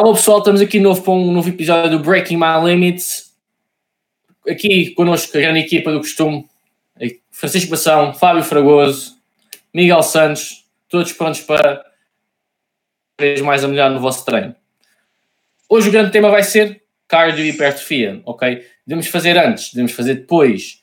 Alô pessoal, estamos aqui novo para um novo episódio do Breaking My Limits. Aqui connosco a grande equipa do costume, Francisco Bação, Fábio Fragoso, Miguel Santos, todos prontos para vez mais a melhor no vosso treino. Hoje o grande tema vai ser cardio e hipertrofia, ok? Devemos fazer antes, devemos fazer depois,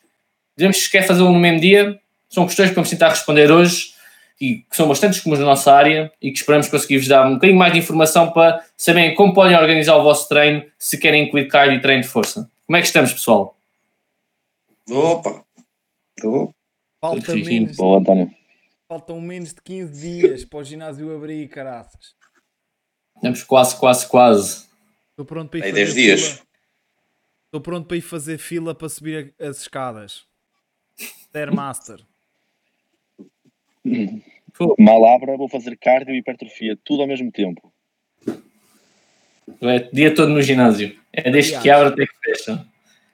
devemos sequer fazê-lo no mesmo dia. São questões que vamos tentar responder hoje e que são bastante comuns na nossa área e que esperamos conseguir-vos dar um bocadinho mais de informação para saberem como podem organizar o vosso treino se querem incluir cardio e treino de força. Como é que estamos, pessoal? Opa! Estou. Falta menos, António. Faltam menos de 15 dias para o ginásio abrir, caraças. Estamos quase, quase, quase. Estou pronto para ir Aí fazer 10 dias. fila. Estou pronto para ir fazer fila para subir as escadas. Stairmaster. Malabra, vou fazer cardio e hipertrofia, tudo ao mesmo tempo. É dia todo no ginásio. É desde que abre até que fecha.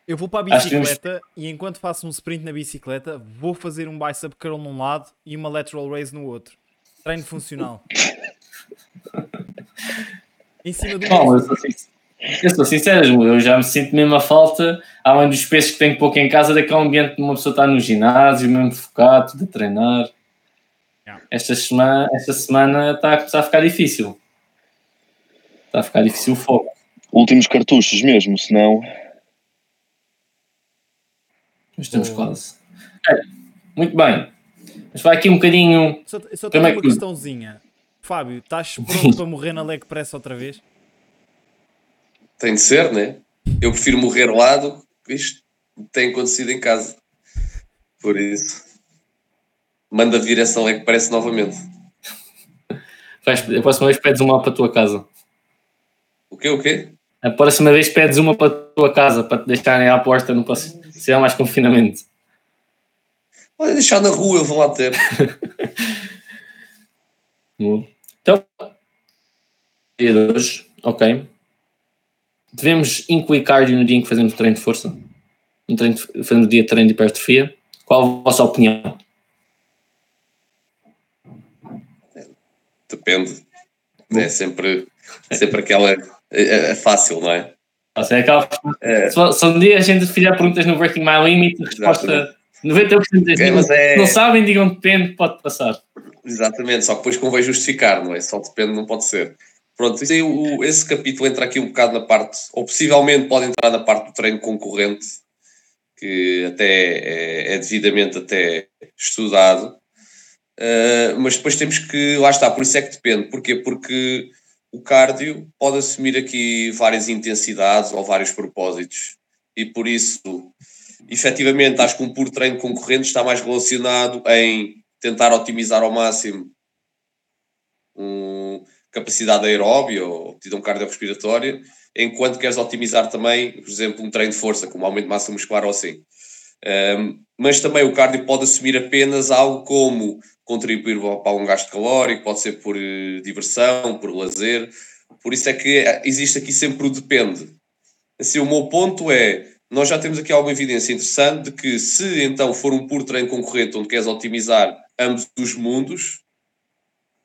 Eu vou para a bicicleta e enquanto faço um sprint na bicicleta, vou fazer um bicep curl num lado e uma lateral raise no outro. Treino funcional. em cima do Bom, eu mesmo. sou, eu sou sincero, eu já me sinto mesmo a falta, além dos pesos que tenho pouco em casa, daquele ambiente de uma pessoa estar no ginásio, mesmo focado, tudo a treinar. Esta semana, esta semana está a começar a ficar difícil. Está a ficar difícil o foco. Últimos cartuchos mesmo, senão. Mas estamos Boa. quase. É, muito bem. Mas vai aqui um bocadinho. Só, só tenho é uma que- questãozinha. Fábio, estás pronto para morrer na leg press outra vez? Tem de ser, né? Eu prefiro morrer lá do que isto tem acontecido em casa. Por isso, manda vir essa leg que parece novamente. Vais, a próxima vez pedes uma para a tua casa. O quê? O quê? A próxima vez pedes uma para a tua casa, para te deixarem à porta, não posso. Se há mais confinamento. Olha, deixar na rua, eu vou lá ter. Então, dia de hoje, ok. Devemos incluir cardio no dia em que fazemos treino de força? No treino de, fazendo o dia de treino de hipertrofia? Qual a vossa opinião? Depende. É sempre, sempre aquela. É, é fácil, não é? Ou seja, aquela, É. se, se um dia a gente fizer perguntas no Breaking My Limit, a resposta 90% das É, mas é- não sabem, digam depende, pode passar. Exatamente, só que depois convém justificar, não é? Só depende, não pode ser. Pronto, esse capítulo entra aqui um bocado na parte, ou possivelmente pode entrar na parte do treino concorrente, que até é, é devidamente até estudado, Uh, mas depois temos que, lá está, por isso é que depende. Porquê? Porque o cardio pode assumir aqui várias intensidades ou vários propósitos, e por isso, efetivamente, acho que um puro treino concorrente está mais relacionado em tentar otimizar ao máximo um, capacidade aeróbia ou aptidão cardiorrespiratória, enquanto queres otimizar também, por exemplo, um treino de força, como aumento de massa muscular ou assim. Um, mas também o cardio pode assumir apenas algo como contribuir para um gasto calórico, pode ser por eh, diversão, por lazer. Por isso é que eh, existe aqui sempre o depende. Assim, o meu ponto é, nós já temos aqui alguma evidência interessante de que se então for um puro treino concorrente onde queres otimizar ambos os mundos,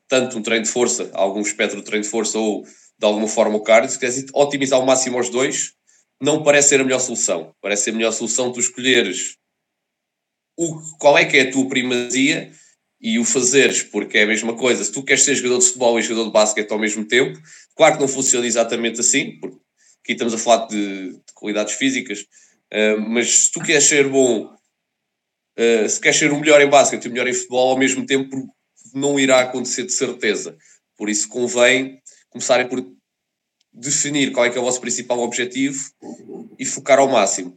tanto um treino de força, algum espectro de treino de força ou de alguma forma o cardio, se queres otimizar ao máximo os dois, não parece ser a melhor solução. Parece ser a melhor solução tu escolheres o, qual é que é a tua primazia e o fazeres, porque é a mesma coisa. Se tu queres ser jogador de futebol e jogador de basquete ao mesmo tempo, claro que não funciona exatamente assim, porque aqui estamos a falar de, de qualidades físicas, uh, mas se tu queres ser bom, uh, se queres ser o melhor em basquete e o melhor em futebol ao mesmo tempo, não irá acontecer de certeza. Por isso convém começarem por definir qual é que é o vosso principal objetivo e focar ao máximo.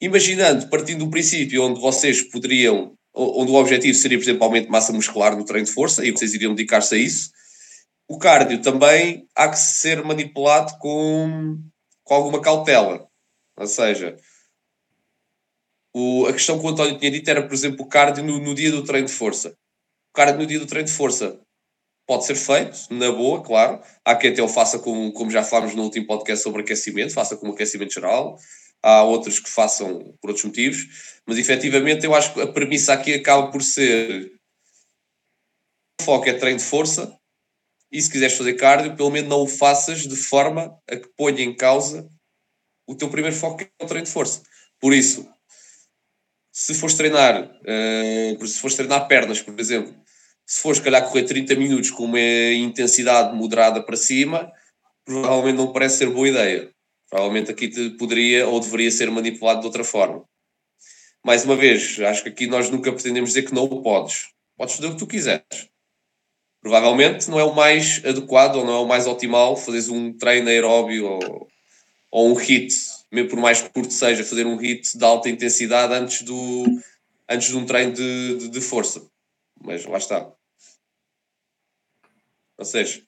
Imaginando, partindo do princípio onde vocês poderiam, onde o objetivo seria, por exemplo, aumento de massa muscular no treino de força e vocês iriam dedicar-se a isso, o cardio também há que ser manipulado com, com alguma cautela. Ou seja, o, a questão que o António tinha dito era, por exemplo, o cardio no, no dia do treino de força. O cardio no dia do treino de força pode ser feito, na boa, claro. Há quem até o faça com, como já falámos no último podcast sobre aquecimento, faça como aquecimento geral. Há outros que façam por outros motivos, mas efetivamente eu acho que a premissa aqui acaba por ser o foco é treino de força E se quiseres fazer cardio, pelo menos não o faças de forma a que ponha em causa o teu primeiro foco, que é o treino de força. Por isso, se fores treinar, uh, se fores treinar pernas, por exemplo, se fores, calhar, correr 30 minutos com uma intensidade moderada para cima, provavelmente não parece ser boa ideia. Provavelmente aqui poderia ou deveria ser manipulado de outra forma. Mais uma vez, acho que aqui nós nunca pretendemos dizer que não o podes. Podes fazer o que tu quiseres. Provavelmente não é o mais adequado ou não é o mais optimal fazeres um treino aeróbio ou, ou um hit, mesmo por mais curto seja, fazer um hit de alta intensidade antes, do, antes de um treino de, de, de força. Mas lá está. Ou seja,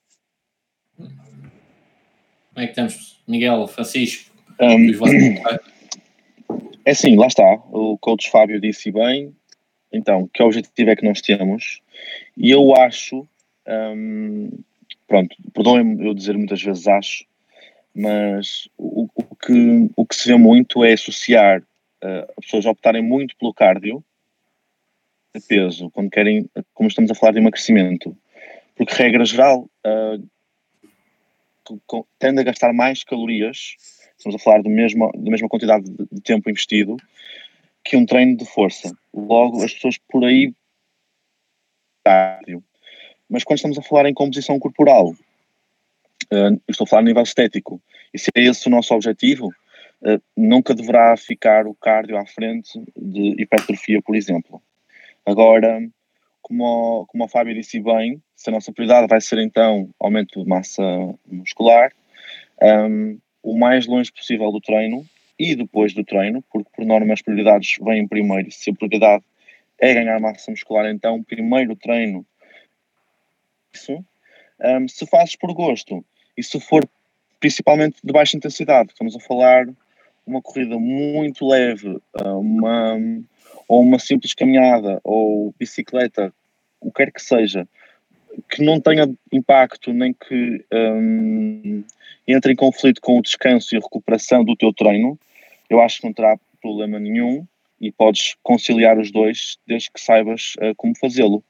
como é que estamos? Miguel, Francisco? Um, é assim, lá está. O coach Fábio disse bem. Então, que objetivo é que nós temos? E eu acho, um, pronto, perdoem-me eu dizer muitas vezes acho, mas o, o, que, o que se vê muito é associar uh, as pessoas a optarem muito pelo cardio de peso, quando querem, como estamos a falar de emagrecimento. Porque, regra geral, uh, tende a gastar mais calorias, estamos a falar do mesmo, da mesma quantidade de, tempo investido, que um treino de força. Logo, as pessoas por aí. Mas quando estamos a falar em composição corporal, uh, estou a falar a nível estético, e se é esse o nosso objetivo, uh, nunca deverá ficar o cardio à frente de hipertrofia, por exemplo. Agora, como, como o Fábio disse bem, se a nossa prioridade vai ser então aumento de massa muscular, um, o mais longe possível do treino e depois do treino, porque por norma as prioridades vêm primeiro. Se a prioridade é ganhar massa muscular, então primeiro treino. Isso. Um, se fazes por gosto e se for principalmente de baixa intensidade, estamos a falar uma corrida muito leve, uma, ou uma simples caminhada ou bicicleta o que quer que seja, que não tenha impacto nem que um, entre em conflito com o descanso e a recuperação do teu treino, eu acho que não terá problema nenhum e podes conciliar os dois desde que saibas uh, como fazê-lo.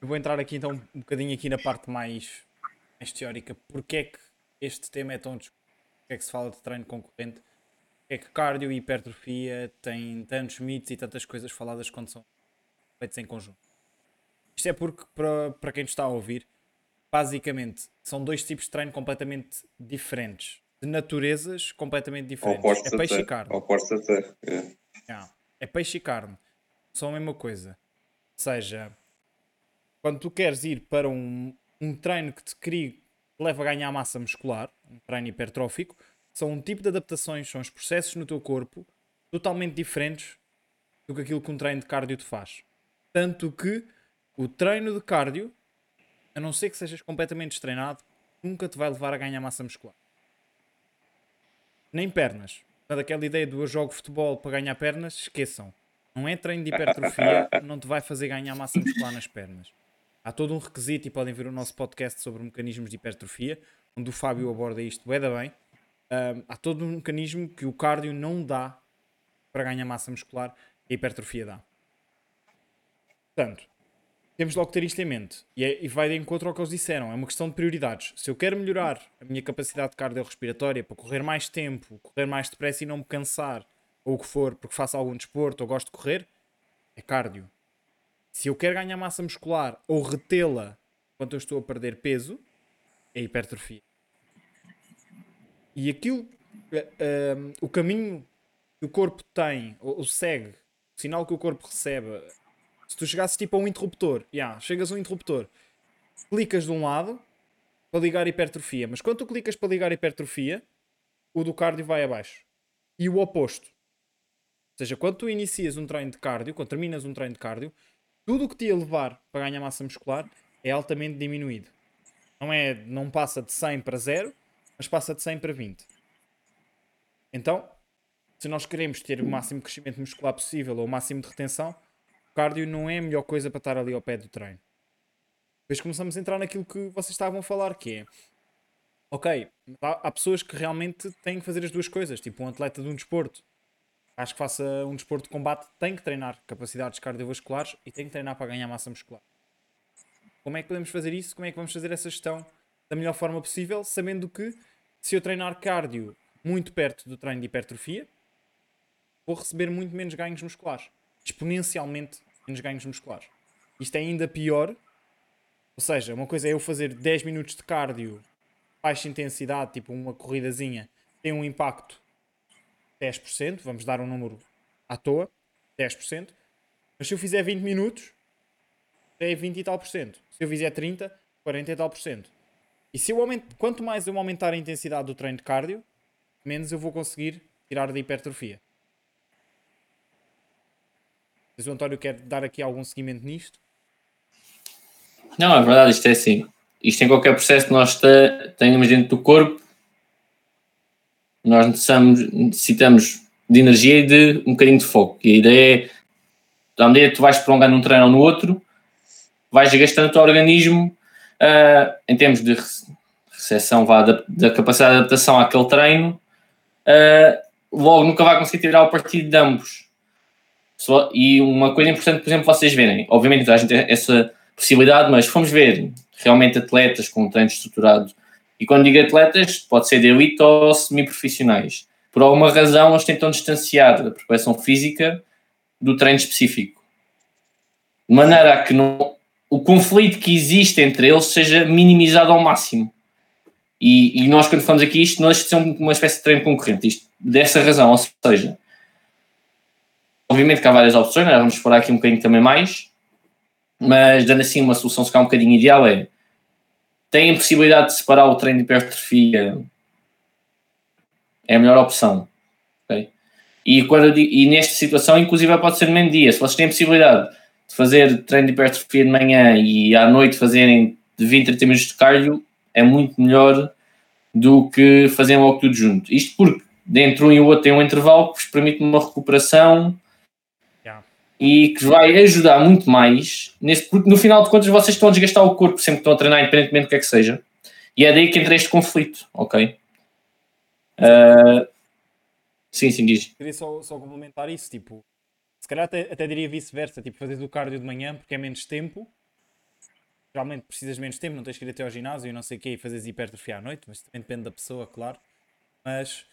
Eu vou entrar aqui então um bocadinho aqui na parte mais, mais teórica. Porquê é que este tema é tão discutido? Porquê é que se fala de treino concorrente? Porquê é que cardio e hipertrofia têm tantos mitos e tantas coisas faladas quando são feitos em conjunto. Isto é porque, para, para quem está a ouvir, basicamente são dois tipos de treino completamente diferentes, de naturezas completamente diferentes. é peixe e carne. Opostos até. É. É peixe e carne. São a mesma coisa. Ou seja, quando tu queres ir para um, um treino que te crie, te leva a ganhar massa muscular, um treino hipertrófico, são um tipo de adaptações, são os processos no teu corpo totalmente diferentes do que aquilo que um treino de cardio te faz. Tanto que o treino de cardio, a não ser que sejas completamente destreinado, nunca te vai levar a ganhar massa muscular. Nem pernas. Daquela ideia do eu jogo futebol para ganhar pernas, esqueçam. Não é treino de hipertrofia, não te vai fazer ganhar massa muscular nas pernas. Há todo um requisito, e podem ver o nosso podcast sobre mecanismos de hipertrofia, onde o Fábio aborda isto bem, bem. Um, há todo um mecanismo que o cardio não dá para ganhar massa muscular e a hipertrofia dá. Portanto, temos logo que ter isto em mente. E, é, e, vai de encontro ao que eles disseram. É uma questão de prioridades. Se eu quero melhorar a minha capacidade cardiorrespiratória para correr mais tempo, correr mais depressa e não me cansar, ou o que for, porque faço algum desporto ou gosto de correr, é cardio. Se eu quero ganhar massa muscular ou retê-la enquanto eu estou a perder peso, é hipertrofia. E aquilo, uh, o caminho que o corpo tem, ou, ou segue, o sinal que o corpo recebe se tu chegasses tipo a um interruptor, yeah, chegas a um interruptor, clicas de um lado para ligar hipertrofia, mas quando tu clicas para ligar hipertrofia, o do cardio vai abaixo. E o oposto. Ou seja, quando tu inicias um treino de cardio, quando terminas um treino de cardio, tudo o que te ia levar para ganhar massa muscular é altamente diminuído. Não, é, não passa de 100 para 0, mas passa de 100 para 20. Então, se nós queremos ter o máximo crescimento muscular possível ou o máximo de retenção, cardio não é a melhor coisa para estar ali ao pé do treino. Depois começamos a entrar naquilo que vocês estavam a falar, que é ok, há, há pessoas que realmente têm que fazer as duas coisas, tipo um atleta de um desporto. Acho que faça um desporto de combate, tem que treinar capacidades cardiovasculares e tem que treinar para ganhar massa muscular. Como é que podemos fazer isso? Como é que vamos fazer essa gestão da melhor forma possível, sabendo que se eu treinar cardio muito perto do treino de hipertrofia, vou receber muito menos ganhos musculares. Exponencialmente menos ganhos musculares. Isto é ainda pior. Ou seja, uma coisa é eu fazer 10 minutos de cardio baixa intensidade, tipo uma corridazinha, tem um impacto 10%, vamos dar um número à toa, 10%. Mas se eu fizer 20 minutos, é 20 e tal por cento. Se eu fizer 30, 40 e tal por cento. E se eu aumento, quanto mais eu aumentar a intensidade do treino de cardio, menos eu vou conseguir tirar da hipertrofia. Mas o António quer dar aqui algum seguimento nisto? Não, é verdade, isto é assim. Isto em qualquer processo que nós tenhamos dentro do corpo, nós necessitamos, necessitamos de energia e de um bocadinho de foco. E a ideia é, à medida que tu vais prolongando um treino ou no outro, vais gastando o teu organismo uh, em termos de recepção vá, da, da, capacidade de adaptação àquele treino, uh, logo nunca vai conseguir tirar o partido de ambos. E uma coisa importante, por exemplo, vocês verem, obviamente a gente tem essa possibilidade, mas fomos ver realmente atletas com um treino estruturado. E quando digo atletas, pode ser de elite ou semi-profissionais. Por alguma razão, eles tentam distanciar a preparação física do treino específico. De maneira a que não, o conflito que existe entre eles seja minimizado ao máximo. E, e nós, quando falamos aqui isto, nós somos uma espécie de treino concorrente. Isto, dessa razão, ou seja, obviamente que há várias opções, né? vamos explorar aqui um bocadinho também mais, mas dando assim uma solução se calhar um bocadinho ideal é tem a possibilidade de separar o treino de hipertrofia é a melhor opção okay? e, quando e nesta situação inclusive pode ser no mesmo dia se vocês têm possibilidade de fazer treino de hipertrofia de manhã e à noite fazerem de 20 a 30 minutos de cardio é muito melhor do que fazerem logo tudo junto isto porque dentro um e o outro tem um intervalo que vos permite uma recuperação e que vai ajudar muito mais, nesse, porque no final de contas vocês estão a desgastar o corpo sempre que estão a treinar, independentemente do que é que seja. E é daí que entra este conflito, ok? Uh, sim, sim, diz. Queria só, só complementar isso, tipo, se calhar até, até diria vice-versa, tipo, fazer o cardio de manhã porque é menos tempo. Geralmente precisas menos tempo, não tens que ir até ao ginásio e não sei o quê, e fazes hipertrofia à noite, mas também depende da pessoa, claro. Mas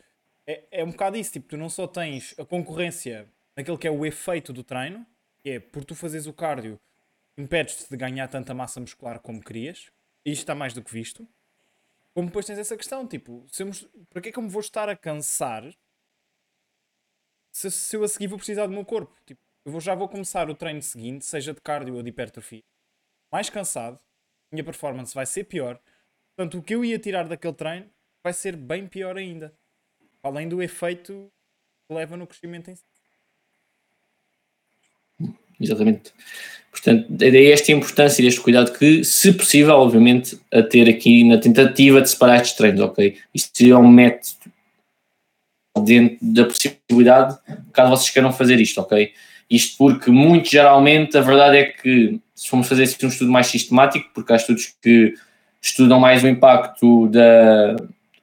é, é um bocado isso, tipo, tu não só tens a concorrência naquele que é o efeito do treino, que é por tu fazeres o cardio, impedes-te de ganhar tanta massa muscular como querias, e isto está mais do que visto. Como depois tens essa questão, tipo, se eu, para que é que eu me vou estar a cansar se, se eu a seguir vou precisar do meu corpo? Tipo, eu vou, já vou começar o treino seguinte, seja de cardio ou de hipertrofia, mais cansado, minha performance vai ser pior. Portanto, o que eu ia tirar daquele treino vai ser bem pior ainda. Além do efeito que leva no crescimento em si. Exatamente. Portanto, daí esta importância e este cuidado que, se possível, obviamente, a ter aqui na tentativa de separar estes treinos, ok? Isto seria um método dentro da possibilidade, caso vocês queiram fazer isto, ok? Isto porque, muito geralmente, a verdade é que, se formos fazer um estudo mais sistemático, porque há estudos que estudam mais o impacto da,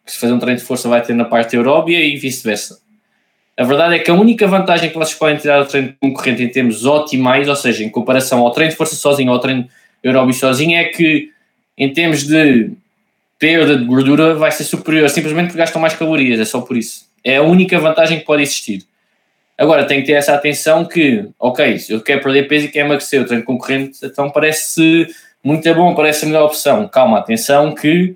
que se fazer um treino de força vai ter na parte aeróbia e vice-versa. A verdade é que a única vantagem que vocês podem tirar do treino concorrente em termos otimais, ou seja, em comparação ao treino de força sozinho ou ao treino aeróbio sozinho, é que em termos de perda de gordura vai ser superior, simplesmente porque gastam mais calorias, é só por isso. É a única vantagem que pode existir. Agora, tem que ter essa atenção que, ok, eu quero perder peso e quero emagrecer, o treino concorrente, então parece muito bom, parece a melhor opção. Calma, atenção que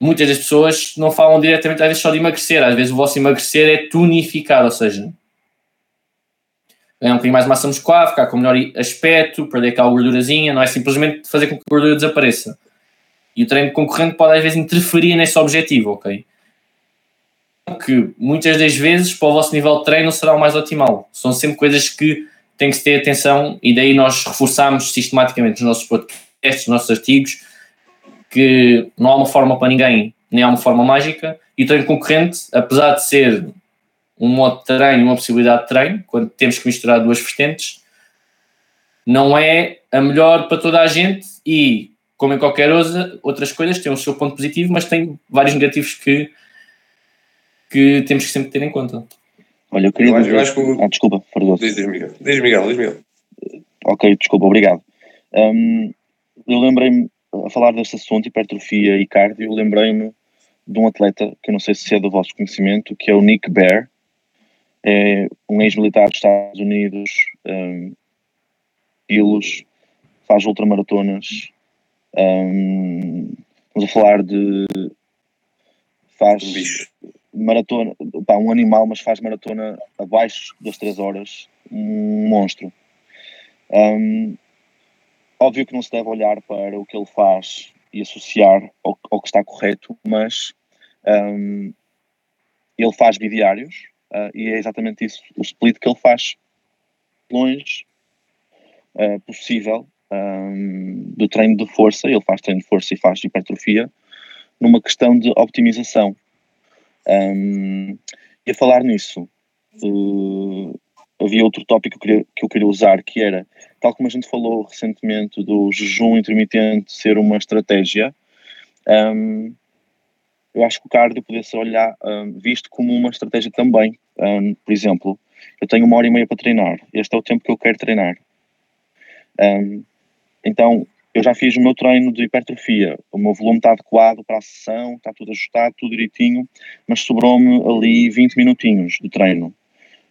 muitas das pessoas não falam diretamente às vezes só de emagrecer, às vezes o vosso emagrecer é tonificar, ou seja, ganhar um bocadinho mais massa muscular, ficar com melhor aspecto, perder aquela gordurazinha, não é simplesmente fazer com que a gordura desapareça. E o treino concorrente pode às vezes interferir nesse objetivo, ok? Que muitas das vezes para o vosso nível de treino será o mais optimal. São sempre coisas que tem que se ter atenção e daí nós reforçamos sistematicamente nos nossos podcasts, nos nossos artigos, que não há uma forma para ninguém, nem há uma forma mágica, e o treino concorrente, apesar de ser um modo de treino, uma possibilidade de treino, quando temos que misturar duas vertentes, não é a melhor para toda a gente e, como em qualquer outra, outras coisas, tem o seu ponto positivo, mas tem vários negativos que, que temos que sempre ter em conta. Olha, eu queria. Eu acho, dizer... eu acho que... ah, desculpa. Diz, diz Miguel. Diz Miguel, diz Miguel. Ok, desculpa, obrigado. Um, eu lembrei-me, a falar deste assunto, hipertrofia e cardio, lembrei-me de um atleta, que eu não sei se é do vosso conhecimento, que é o Nick Bear, é um ex-militar dos Estados Unidos, um, quilos, faz ultramaratonas, um, vamos a falar de faz um maratona, pá, um animal, mas faz maratona abaixo das 3 horas, um monstro. Um, óbvio que não se deve olhar para o que ele faz e associar ao, ao que está correto, mas um, ele faz bidiários uh, e é exatamente isso o split que ele faz longe uh, possível um, do treino de força, ele faz treino de força e faz hipertrofia numa questão de optimização. Um, e a falar nisso, uh, havia outro tópico que eu, queria, que eu queria usar, que era, tal como a gente falou recentemente do jejum intermitente ser uma estratégia, um, eu acho que o cardio poderia ser olhar, um, visto como uma estratégia também. Um, por exemplo, eu tenho uma hora e meia para treinar, este é o tempo que eu quero treinar. então, eu já fiz o meu treino de hipertrofia, o meu volume está adequado para a sessão, está tudo ajustado, tudo direitinho, mas sobrou-me ali 20 minutinhos de treino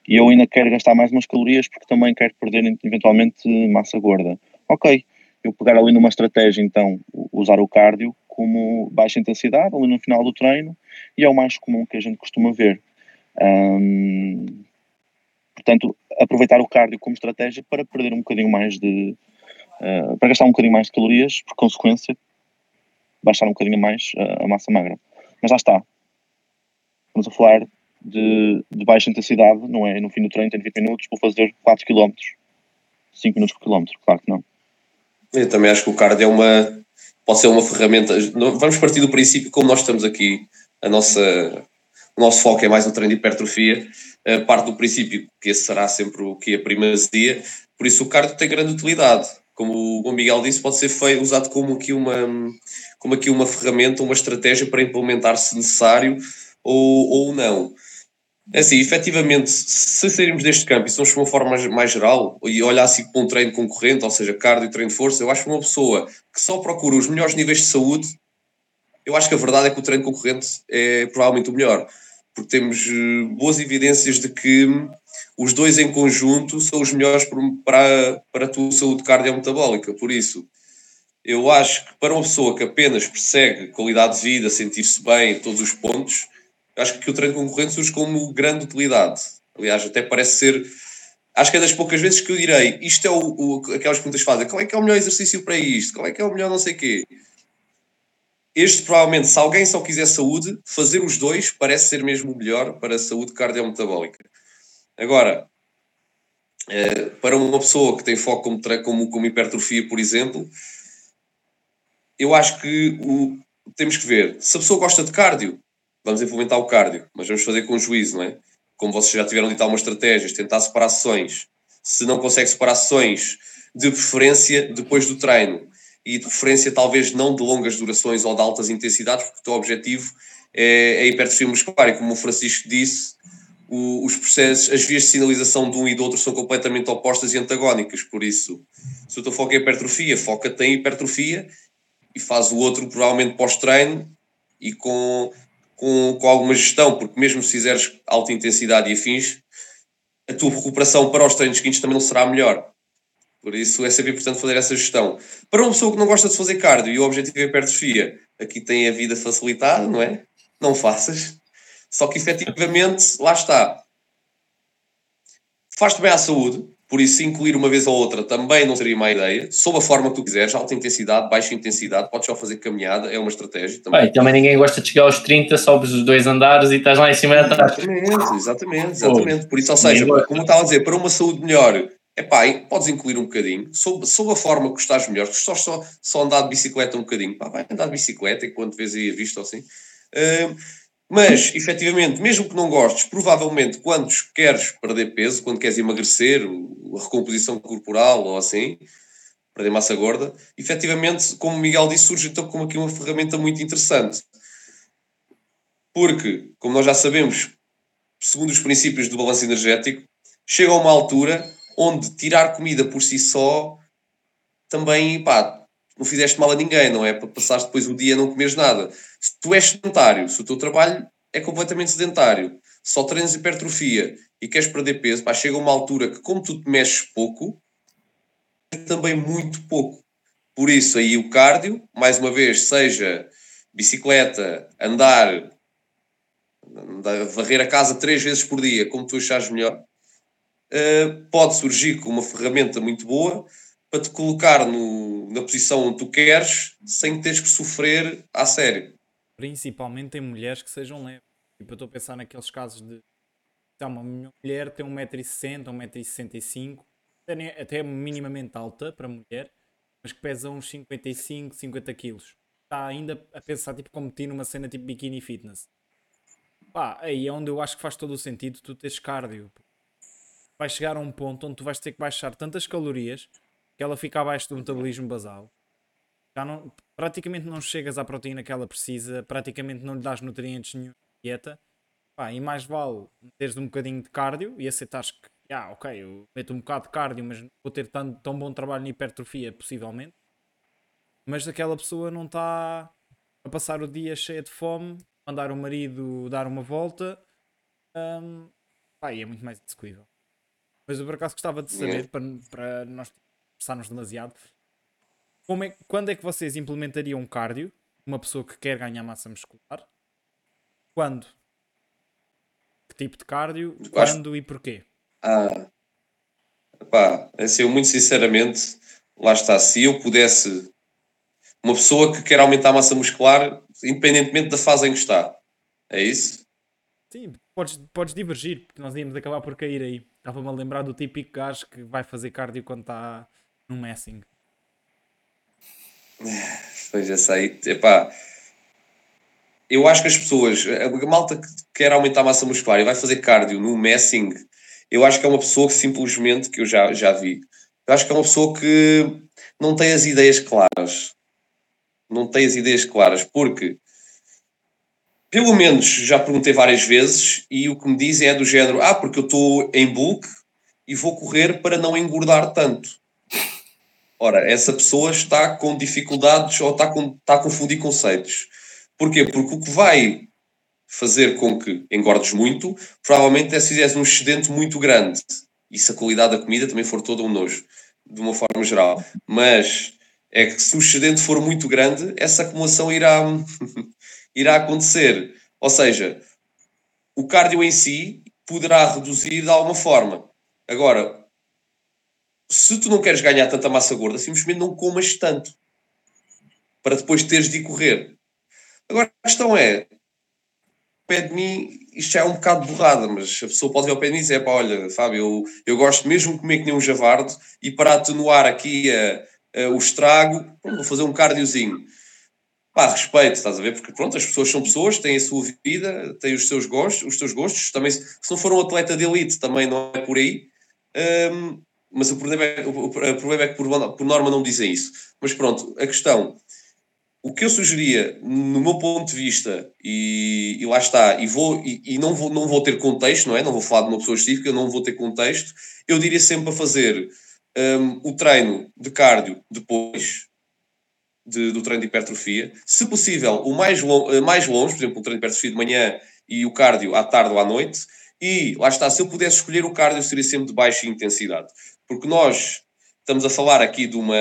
e eu ainda quero gastar mais umas calorias porque também quero perder eventualmente massa gorda. Ok, eu pegar ali numa estratégia então, usar o cardio como baixa intensidade ali no final do treino e é o mais comum que a gente costuma ver. Portanto, aproveitar o cardio como estratégia para perder um bocadinho mais de. Uh, para gastar um bocadinho mais de calorias, por consequência, baixar um bocadinho mais uh, a massa magra. Mas lá está. Vamos a falar de, de, baixa intensidade, não é? No fim do treino tem 20 minutos, vou fazer 4 km, 5 minutos por quilómetro, claro que não. Eu também acho que o cardio é uma, pode ser uma ferramenta. Vamos partir do princípio, como nós estamos aqui, a nossa, o nosso foco é mais o treino de hipertrofia, parte do princípio que esse será sempre o que é a primazia, por isso o cardio tem grande utilidade. Como o Miguel disse, pode ser feito, usado como aqui, uma, como aqui uma ferramenta, uma estratégia para implementar se necessário ou, ou não. É assim, efetivamente, se sairmos deste campo e se formos de uma forma mais, geral e olhar assim para um treino concorrente, ou seja, cardio e treino de força, eu acho que uma pessoa que só procura os melhores níveis de saúde, eu acho que a verdade é que o treino concorrente é provavelmente o melhor, porque temos eh, boas evidências de que os dois em conjunto são os melhores para, para a tua saúde cardiometabólica. Por isso, eu acho que para uma pessoa que apenas persegue qualidade de vida, sentir-se bem em todos os pontos, acho que o treino concorrente surge como grande utilidade. Aliás, até parece ser. Acho que é das poucas vezes que eu direi isto é o, o, aquelas perguntas que fazem: qual é que é o melhor exercício para isto? Qual é que é o melhor não sei quê? Este, provavelmente, se alguém só quiser saúde, fazer os dois parece ser mesmo o melhor para a saúde cardiometabólica. Agora, eh, para uma pessoa que tem foco como, como, como hipertrofia, por exemplo, eu acho que o, temos que ver se a pessoa gosta de cardio, vamos implementar o cardio, mas vamos fazer com juízo, não é? Como vocês já tiveram dito algumas estratégias, tentar separar sessões. Se não consegue separar sessões, de preferência depois do treino. E de preferência talvez não de longas durações ou de altas intensidades, porque o teu objetivo é, é hipertrofia muscular. E como o Francisco disse, os processos, as vias de sinalização de um e do outro são completamente opostas e antagónicas. Por isso, se o teu foco é hipertrofia, foca-te em hipertrofia e faz o outro provavelmente pós-treino e com com, com alguma gestão, porque mesmo se fizeres alta intensidade e afins, a tua recuperação para os treinos seguintes também não será melhor. Por isso é sempre importante fazer essa gestão. Para uma pessoa que não gosta de fazer cardio e o objetivo é hipertrofia, aqui tem a vida facilitada, não é? Não faças. Só que efetivamente, lá está. Faz-te bem à saúde, por isso, incluir uma vez ou outra também não seria má ideia, sob a forma que tu quiseres, alta intensidade, baixa intensidade, podes só fazer caminhada, é uma estratégia também. Bem, também ninguém gosta de chegar aos 30, sobes os dois andares e estás lá em cima da taxa. Exatamente, exatamente, exatamente. Por isso, ou seja, como eu estava a dizer, para uma saúde melhor, é pá, podes incluir um bocadinho, sob, sob a forma que estás melhor, se só, só, só andar de bicicleta um bocadinho, pá, vai andar de bicicleta enquanto vês aí a vista ou assim. Uh, mas, efetivamente, mesmo que não gostes, provavelmente quando queres perder peso, quando queres emagrecer, a recomposição corporal ou assim, perder massa gorda, efetivamente, como o Miguel disse, surge então como aqui uma ferramenta muito interessante. Porque, como nós já sabemos, segundo os princípios do balanço energético, chega a uma altura onde tirar comida por si só também, pá, não fizeste mal a ninguém, não é para passares depois o dia a não comeres nada. Se tu és sedentário, se o teu trabalho é completamente sedentário, só treinas hipertrofia e queres perder peso, pá, chega uma altura que, como tu te mexes pouco, também muito pouco. Por isso, aí o cardio, mais uma vez, seja bicicleta, andar, varrer a casa três vezes por dia, como tu achares melhor, uh, pode surgir com uma ferramenta muito boa para te colocar no, na posição onde tu queres sem teres que sofrer a sério. Principalmente em mulheres que sejam leves. Tipo, eu estou a pensar naqueles casos de então, uma mulher tem 1,60m, 1,65m, até minimamente alta para mulher, mas que pesa uns 55, 50 quilos. Está ainda a pensar tipo competir numa cena tipo bikini fitness. Pá, aí é onde eu acho que faz todo o sentido tu teres cardio. Vai chegar a um ponto onde tu vais ter que baixar tantas calorias que ela fica abaixo do metabolismo basal. Já não, praticamente não chegas à proteína que ela precisa, praticamente não lhe dás nutrientes nenhum dieta. Pá, e mais vale teres um bocadinho de cardio e aceitares que ah, ok, eu meto um bocado de cardio, mas vou ter tão, tão bom trabalho na hipertrofia, possivelmente. Mas aquela pessoa não está a passar o dia cheia de fome, mandar o marido dar uma volta. Um, pá, é muito mais execuível. Mas eu por acaso gostava de saber, para, para nós conversarmos demasiado, como é, quando é que vocês implementariam um cardio? Uma pessoa que quer ganhar massa muscular? Quando? Que tipo de cardio? Quando e porquê? Ah, pá, assim, eu muito sinceramente, lá está, se eu pudesse, uma pessoa que quer aumentar a massa muscular, independentemente da fase em que está, é isso? Sim, podes, podes divergir, porque nós íamos acabar por cair aí. Estava-me a lembrar do típico gajo que vai fazer cardio quando está no messing. Pois já sei, epá, eu acho que as pessoas, a malta que quer aumentar a massa muscular e vai fazer cardio no messing, eu acho que é uma pessoa que simplesmente, que eu já, já vi, eu acho que é uma pessoa que não tem as ideias claras. Não tem as ideias claras, porque pelo menos já perguntei várias vezes e o que me dizem é do género: ah, porque eu estou em bulk e vou correr para não engordar tanto. Ora, essa pessoa está com dificuldades ou está, com, está a confundir conceitos. Porquê? Porque o que vai fazer com que engordes muito, provavelmente é se fizeres um excedente muito grande. E se a qualidade da comida também for todo um nojo, de uma forma geral. Mas é que se o excedente for muito grande, essa acumulação irá, irá acontecer. Ou seja, o cardio em si poderá reduzir de alguma forma. Agora, se tu não queres ganhar tanta massa gorda, simplesmente não comas tanto para depois teres de correr. Agora, a questão é: pé de mim, isto já é um bocado borrada, mas a pessoa pode vir ao pé de mim e dizer: olha, Fábio, eu, eu gosto mesmo de comer que nem um javardo e para atenuar aqui a, a, o estrago, vou fazer um cardiozinho. Pá, respeito, estás a ver? Porque pronto, as pessoas são pessoas, têm a sua vida, têm os seus gostos, os seus gostos. Também, se não for um atleta de elite, também não é por aí. Um, mas o problema é, o, problema é que por, por norma não dizem isso. Mas pronto, a questão o que eu sugeria, no meu ponto de vista, e, e lá está, e, vou, e, e, não, vou, não vou ter contexto, não é? Não vou falar de uma pessoa específica, não vou ter contexto, eu diria sempre para fazer um, o treino de cardio depois de, do treino de hipertrofia, se possível, o mais, lo, eh, mais longe, por exemplo, o treino de hipertrofia de manhã e o cardio à tarde ou à noite, e lá está, se eu pudesse escolher o cardio, seria sempre de baixa intensidade, porque nós estamos a falar aqui de uma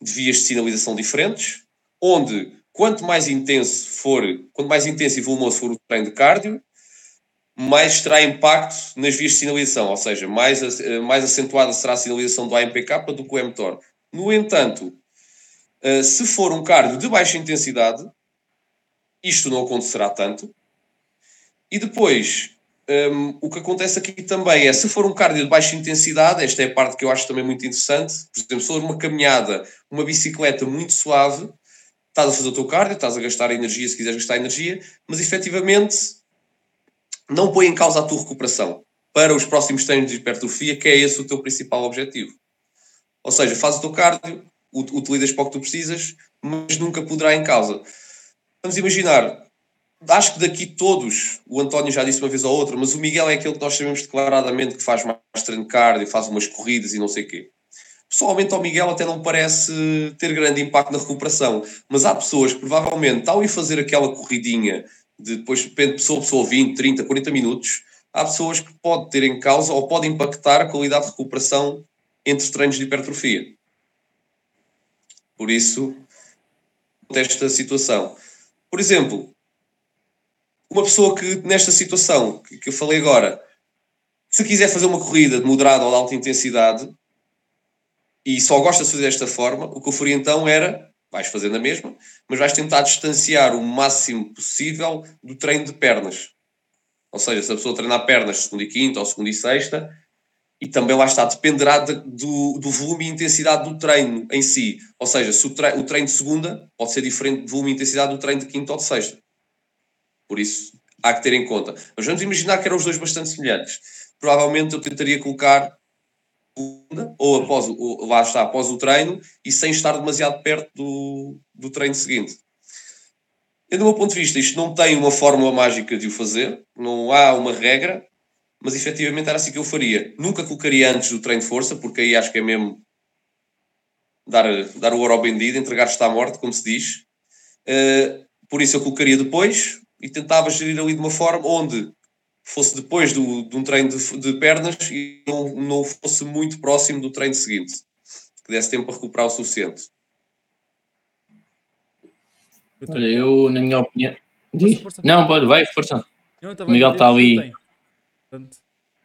de vias de sinalização diferentes, onde quanto mais intenso for, quanto mais intenso e volumoso for o treino de cardio, mais terá impacto nas vias de sinalização, ou seja, mais, eh, mais acentuada será a sinalização do AMPK do que o mTOR. No entanto, eh, se for um cardio de baixa intensidade, isto não acontecerá tanto. E depois, um, o que acontece aqui também é, se for um cardio de baixa intensidade, esta é a parte que eu acho também muito interessante, por exemplo, se for uma caminhada, uma bicicleta muito suave, estás a fazer o teu cardio, estás a gastar energia se quiseres gastar energia, mas efetivamente não põe em causa a tua recuperação para os próximos treinos de hipertrofia, que é esse o teu principal objetivo. Ou seja, faz o teu cardio, utilizas para o que tu precisas, mas nunca poderá em causa. Vamos imaginar, acho que daqui todos, o António já disse uma vez ou outra, mas o Miguel é aquele que nós sabemos declaradamente que faz mais treino cardio, faz umas corridas e não sei o quê. Pessoalmente, ao Miguel até não parece ter grande impacto na recuperação, mas há pessoas que provavelmente, ao ir fazer aquela corridinha, de, depois depende de pessoa a pessoa, 20, 30, 40 minutos, há pessoas que pode ter em causa ou pode impactar a qualidade de recuperação entre treinos de hipertrofia. Por isso, desta situação. Por exemplo, uma pessoa que nesta situação que, que eu falei agora, se quiser fazer uma corrida de moderada ou de alta intensidade e só gosta de fazer desta forma, o que eu faria então era vais fazer na mesma, mas vais tentar distanciar o máximo possível do treino de pernas. Ou seja, se a pessoa treinar pernas segunda e quinta ou segunda e sexta, e também lá está, dependerá de, do, do volume e intensidade do treino em si. Ou seja, se o treino, o treino de segunda pode ser diferente do volume e intensidade do treino de quinta ou de sexta. Por isso, há que ter em conta. Mas vamos imaginar que eram os dois bastante semelhantes. Provavelmente eu tentaria colocar ou após, ou, lá está, após o treino e sem estar demasiado perto do, do treino seguinte. E do meu ponto de vista, isto não tem uma fórmula mágica de o fazer, não há uma regra, mas efetivamente era assim que eu faria. Nunca colocaria antes do treino de força, porque aí acho que é mesmo dar, dar o ouro ao vendido, entregar-te à morte, como se diz. Uh, por isso eu colocaria depois e tentava gerir ali de uma forma onde fosse depois do, de um treino de, de, pernas e não, não fosse muito próximo do treino seguinte, que desse tempo para recuperar o suficiente. Olha, eu, na minha opinião. Força, força. Não, pode, vai, força. O Miguel está ali.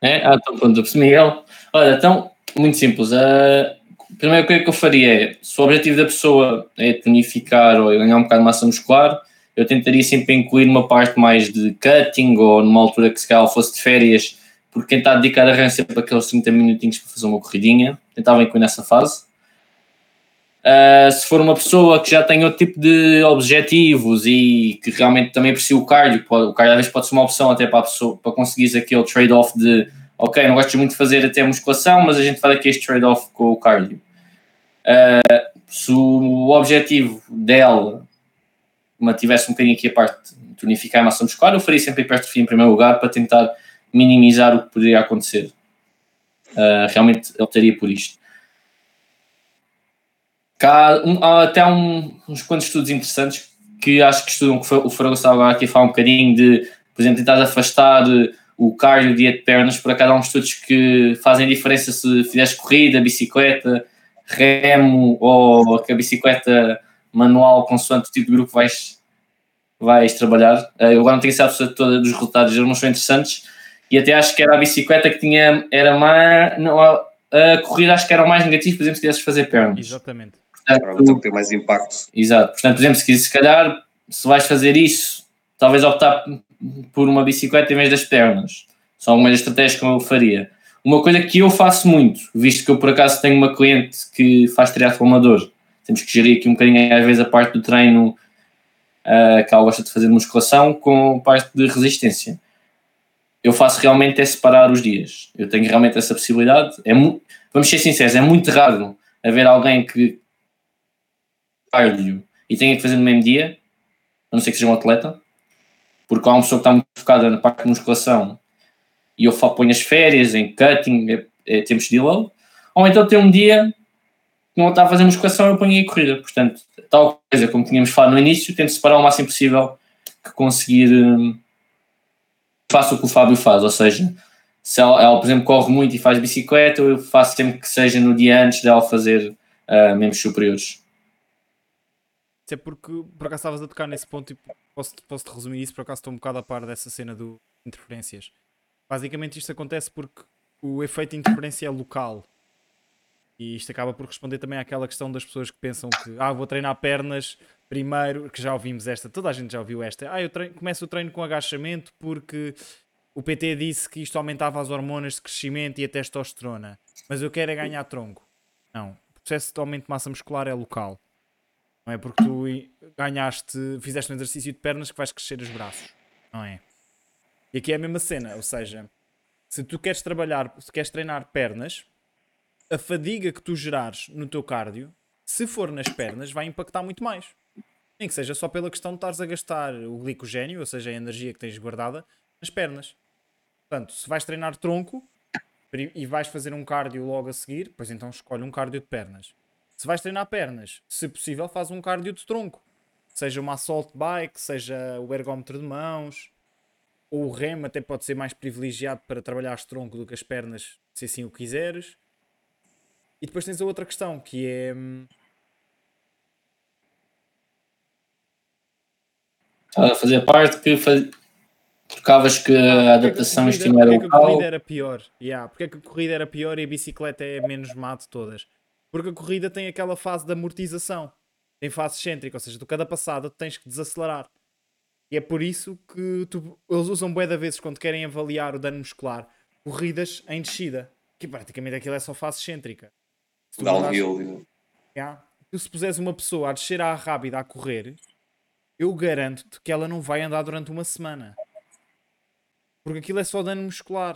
É? Ah, então pronto, Miguel. Olha, então, muito simples. A primeira coisa que eu faria é, se o objetivo da pessoa é tonificar ou ganhar um bocado de massa muscular, eu tentaria sempre incluir uma parte mais de cutting ou numa altura que se calhar fosse de férias, porque a dedicar a rança para aqueles 30 minutinhos para fazer uma corridinha, tentava incluir nessa fase. Uh, se for uma pessoa que já tem outro tipo de objetivos e que realmente também aprecia o cardio, pode, o cardio às vezes pode ser uma opção até para, a pessoa, para conseguir aquele trade-off de ok, não gosto muito de fazer até musculação, mas a gente faz aqui este trade-off com o cardio. Uh, se o objetivo dela mantivesse um bocadinho aqui a parte de tonificar a massa muscular, eu faria sempre hipertrofia em primeiro lugar para tentar minimizar o que poderia acontecer. Uh, realmente optaria por isto. Cá, um, há até um, uns quantos estudos interessantes que acho que estudam, que o Fragoso estava aqui a falar um bocadinho de, por exemplo, tentar afastar o cardio dia de pernas, por acaso há uns estudos que fazem diferença se fizeres corrida, bicicleta, remo ou que a bicicleta manual consoante o tipo de grupo vais, vais trabalhar. Eh, eu agora não tenho certeza todos os resultados, eles são interessantes e até acho que era a bicicleta que tinha, era mais, não, a, a corrida acho que era o mais negativo, por exemplo, se quisesses fazer pernas. Exatamente. Portanto, ter mais impacto. Exato. Portanto, por exemplo, se, se calhar, se vais fazer isso, talvez optar por uma bicicleta em vez das pernas. São algumas estratégias que eu faria. Uma coisa que eu faço muito, visto que eu por acaso tenho uma cliente que faz triatlo amador, temos que gerir aqui um bocadinho às vezes a parte do treino uh, que ela gosta de fazer de musculação com parte de resistência. Eu faço realmente é separar os dias. Eu tenho realmente essa possibilidade. É vamos ser sinceros, é muito raro haver alguém que cardio e tenha que fazer no mesmo dia, a não ser que seja um atleta, porque há uma pessoa que está muito focada na parte de musculação e eu ponho as férias em cutting, é, é, tempos de deload, ou então tem um dia não está a fazer musculação eu ponho aí corrida. Portanto, tal coisa como tínhamos falado no início, tento separar o máximo possível que conseguir. Um, faço o que o Fábio faz, ou seja, se ela, ela, por exemplo, corre muito e faz bicicleta, eu faço sempre que seja no dia antes dela fazer uh, membros superiores. É porque, por acaso, estavas a tocar nesse ponto e posso, posso resumir isso, por acaso estou um bocado a par dessa cena do interferências. Basicamente isto acontece porque o efeito de interferência é local. E isto acaba por responder também àquela questão das pessoas que pensam que ah, vou treinar pernas primeiro, que já ouvimos esta, toda a gente já ouviu esta. Ah, eu treino, começo o treino com agachamento porque o PT disse que isto aumentava as hormonas de crescimento e a testosterona. Mas eu quero é ganhar tronco. Não. O processo de aumento de massa muscular é local. Não é porque tu ganhaste, fizeste um exercício de pernas que vais crescer os braços. Não é? E aqui é a mesma cena, ou seja, se tu queres trabalhar, se queres treinar pernas, a fadiga que tu gerares no teu cardio, se for nas pernas, vai impactar muito mais. Nem que seja só pela questão de estares a gastar o glicogênio, ou seja, a energia que tens guardada, nas pernas. Portanto, se vais treinar tronco, e vais fazer um cardio logo a seguir, pois então escolhe um cardio de pernas. Se vais treinar pernas, se possível, faz um cardio de tronco. Seja uma assault bike, seja o ergómetro de mãos, ou o rem até pode ser mais privilegiado para trabalhar tronco do que as pernas, se assim o quiseres. E depois tens a outra questão, que é... Hum, Estava a fazer parte que faz... Trocavas que a adaptação porque é que a corrida era pior? Yeah, porque é que a corrida era pior e a bicicleta é menos má de todas? Porque a corrida tem aquela fase de amortização, tem fase excêntrica, ou seja, do cada passada tens que desacelerar. E é por isso que tu, eles usam bué de vezes quando querem avaliar o dano muscular, corridas em descida, que praticamente aquilo é só fase excêntrica. Downhill. Yeah, tu se puseres uma pessoa a descer à rápida a correr, eu garanto-te que ela não vai andar durante uma semana. Porque aquilo é só dano muscular.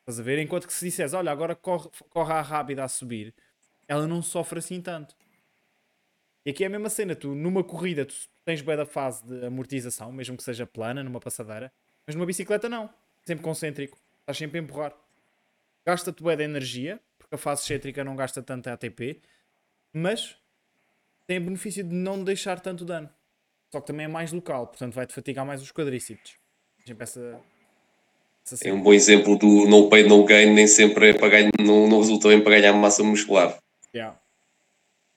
Estás a ver? Enquanto que se disseres, olha, agora corre, corre à rápida a subir, ela não sofre assim tanto. E aqui é a mesma cena, tu numa corrida tu tens bem da fase de amortização, mesmo que seja plana, numa passadeira, mas numa bicicleta não. Sempre concêntrico. Estás sempre a empurrar. Gasta-te bem de energia, a fase excêntrica não gasta tanto ATP, mas tem o benefício de não deixar tanto dano. Só que também é mais local, portanto vai-te fatigar mais os quadríceps. Sempre essa, é um bom exemplo do no pain, no gain, nem sempre é para ganhar, não, não resulta bem para ganhar massa muscular. Yeah.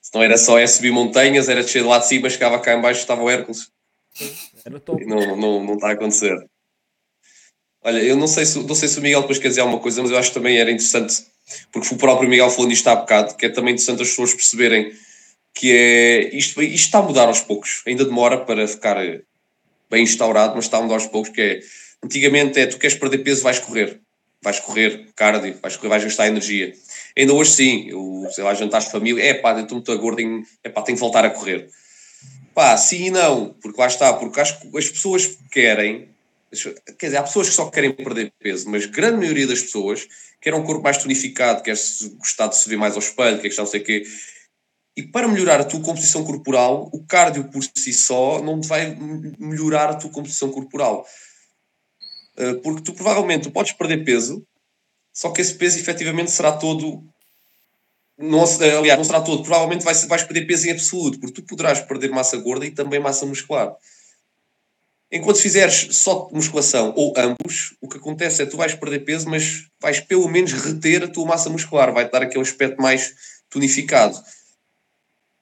Se não era só é subir montanhas, era descer lá de cima, chegava cá em baixo estava o Hércules. Era top. E não, não, não está a acontecer. Olha, eu não sei, se, não sei se o Miguel depois quer dizer alguma coisa, mas eu acho que também era interessante, porque o próprio Miguel falou nisto há bocado, que é também interessante as pessoas perceberem que é isto, isto está a mudar aos poucos. Ainda demora para ficar bem instaurado, mas está a mudar aos poucos, que é Antigamente é tu queres perder peso, vais correr. Vais correr, cardio, vais correr, vais gastar energia. Ainda hoje sim, eu, sei lá, jantares de família, é pá, estou muito gordo, é pá, tenho que voltar a correr. Pá, sim e não, porque lá está, porque acho que as pessoas querem, quer dizer, há pessoas que só querem perder peso, mas grande maioria das pessoas querem um corpo mais tonificado, quer gostar de se ver mais ao espelho, quer gostar não sei o quê. E para melhorar a tua composição corporal, o cardio por si só não vai melhorar a tua composição corporal. Eh, porque tu provavelmente podes perder peso, só que esse peso efetivamente será todo. Não, aliás, não será todo, provavelmente vais, vais perder peso em absoluto, porque tu poderás perder massa gorda e também massa muscular. Enquanto fizeres só musculação ou ambos, o que acontece é que tu vais perder peso, mas vais pelo menos reter a tua massa muscular, vai-te dar aquele aspecto mais tonificado.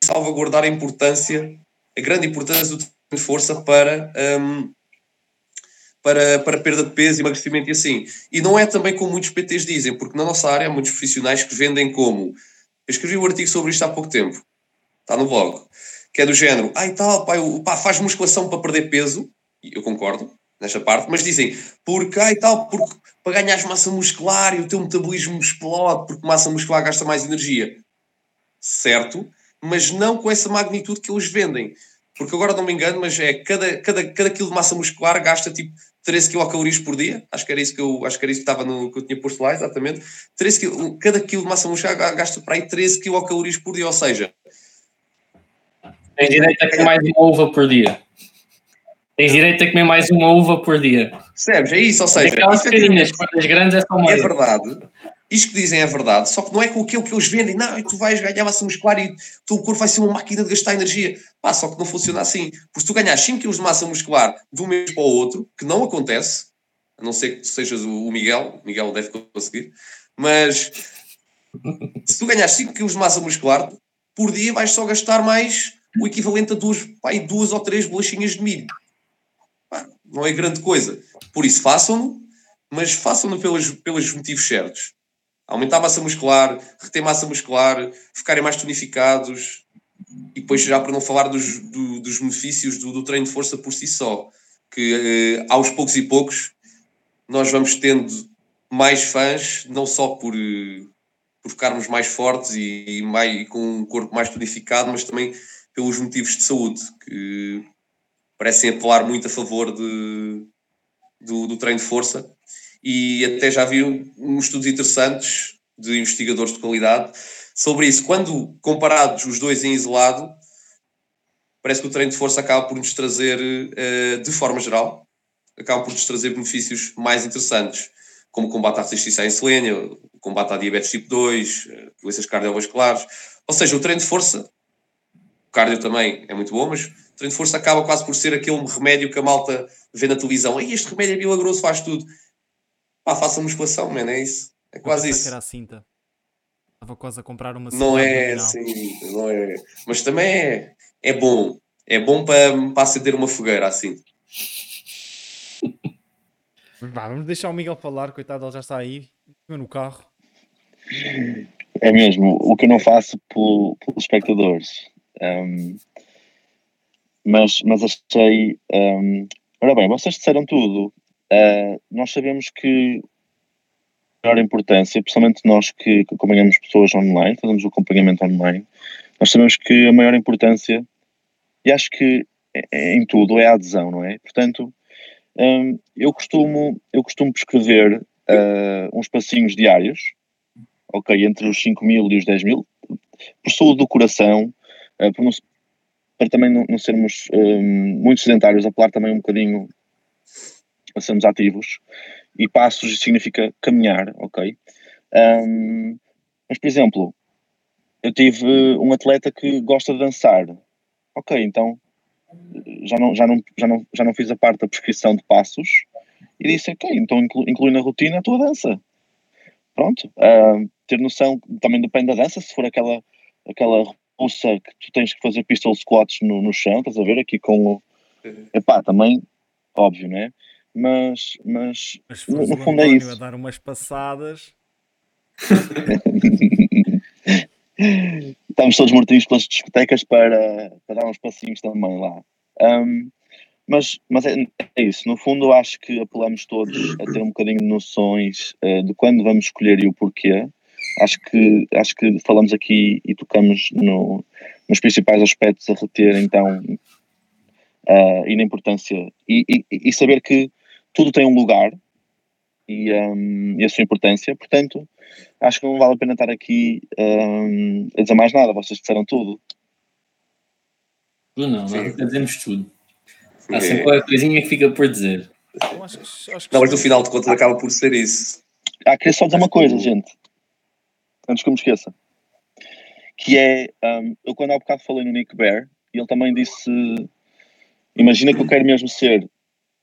Salvaguardar a importância, a grande importância do de força para um, para, para perda de peso, emagrecimento e assim. E não é também como muitos PTs dizem, porque na nossa área há muitos profissionais que vendem como. Eu escrevi um artigo sobre isto há pouco tempo, está no blog, que é do género, ai tal, pá, eu, pá, faz musculação para perder peso, eu concordo nesta parte, mas dizem, porque, ai tal, porque para ganhar massa muscular e o teu metabolismo explode, porque massa muscular gasta mais energia. Certo, mas não com essa magnitude que eles vendem. Porque agora não me engano, mas é cada, cada, cada quilo de massa muscular gasta tipo 13 quilocalorias por dia, acho que era isso que eu, acho que era isso que estava no que eu tinha posto lá, exatamente. 13 quilo, cada quilo de massa muscular gasta para aí 13 quilocalorias por dia, ou seja, tens direito a comer mais uma uva por dia. Tens direito a comer mais uma uva por dia. Percebes? É isso, ou seja, aquelas carinhas, as grandes é só mais. É verdade. Isto que dizem é verdade, só que não é com aquilo que eles vendem. Não, tu vais ganhar massa muscular e o teu corpo vai ser uma máquina de gastar energia. Pá, só que não funciona assim. Porque se tu ganhas 5 kg de massa muscular de um mês para o outro, que não acontece, a não ser que sejas o Miguel, o Miguel deve conseguir, mas se tu ganhas 5 kg de massa muscular, por dia vais só gastar mais o equivalente a duas, pá, duas ou três bolachinhas de milho. Não é grande coisa. Por isso façam-no, mas façam-no pelos, pelos motivos certos aumentar a massa muscular, reter massa muscular, ficarem mais tonificados e depois já para não falar dos, do, dos benefícios do, do, treino de força por si só, que eh, aos poucos e poucos nós vamos tendo mais fãs, não só por, por ficarmos mais fortes e, e, mais, e com um corpo mais tonificado, mas também pelos motivos de saúde, que parecem apelar muito a favor de, do, do treino de força e até já vi uns estudos interessantes de investigadores de qualidade sobre isso. Quando comparados os dois em isolado, parece que o treino de força acaba por nos trazer, eh, de forma geral, acaba por nos trazer benefícios mais interessantes. como combate à resistência à insulina, combate à diabetes tipo 2, eh, doenças cardiovasculares. Ou seja, o treino de força, o cardio também é muito bom, mas o treino de força acaba quase por ser aquele remédio que a malta vê na televisão. E este remédio é milagroso, faz tudo. Pá, faça musculação, man, é isso. É quase isso. Era a cinta. Estava quase a comprar uma Não é assim, não é. Mas também é, é bom. É bom para, para acender uma fogueira assim. vamos deixar o Miguel falar, coitado, ele já está aí no carro. É mesmo, o que eu não faço pelos espectadores. Um, mas, mas achei. Um, ora bem, vocês disseram tudo. Uh, nós sabemos que a maior importância, principalmente nós que acompanhamos pessoas online, fazemos o acompanhamento online, nós sabemos que a maior importância, e acho que é, é em tudo, é a adesão, não é? Portanto, um, eu, costumo, eu costumo prescrever uh, uns passinhos diários, ok, entre os 5 mil e os 10 mil, por saúde do coração, uh, não, para também não, não sermos um, muito sedentários, apelar também um bocadinho a sermos ativos, e passos significa caminhar, ok? Um, mas, por exemplo, eu tive um atleta que gosta de dançar, ok, então já não, já não, já não, já não fiz a parte da prescrição de passos e disse, ok, então inclui, inclui na rotina a tua dança. Pronto. Uh, ter noção, também depende da dança, se for aquela, aquela russa que tu tens que fazer pistol squats no, no chão, estás a ver aqui com o. Uhum. Epá, também, óbvio, né? Mas, mas, mas no, no fundo é isso. a dar umas passadas. Estamos todos mortinhos pelas discotecas para, para dar uns passinhos também lá. Um, mas mas é, é, isso, no fundo eu acho que apelamos todos a ter um bocadinho de noções uh, de quando vamos escolher e o porquê. Acho que, acho que falamos aqui e tocamos no, nos principais aspectos a reter então uh, e na importância e, e, e, saber que tudo tem um lugar e, um, e a sua importância, portanto acho que não vale a pena estar aqui um, a dizer mais nada, vocês disseram tudo. Não, nós dizemos tudo. Há sempre qualquer coisinha que fica por dizer. Não, mas no final de contas acaba por ser isso. Ah, queria só dizer uma coisa, gente. Antes que eu me esqueça. Que é, um, eu quando há bocado falei no Nick Bear, ele também disse: Imagina que eu quero mesmo ser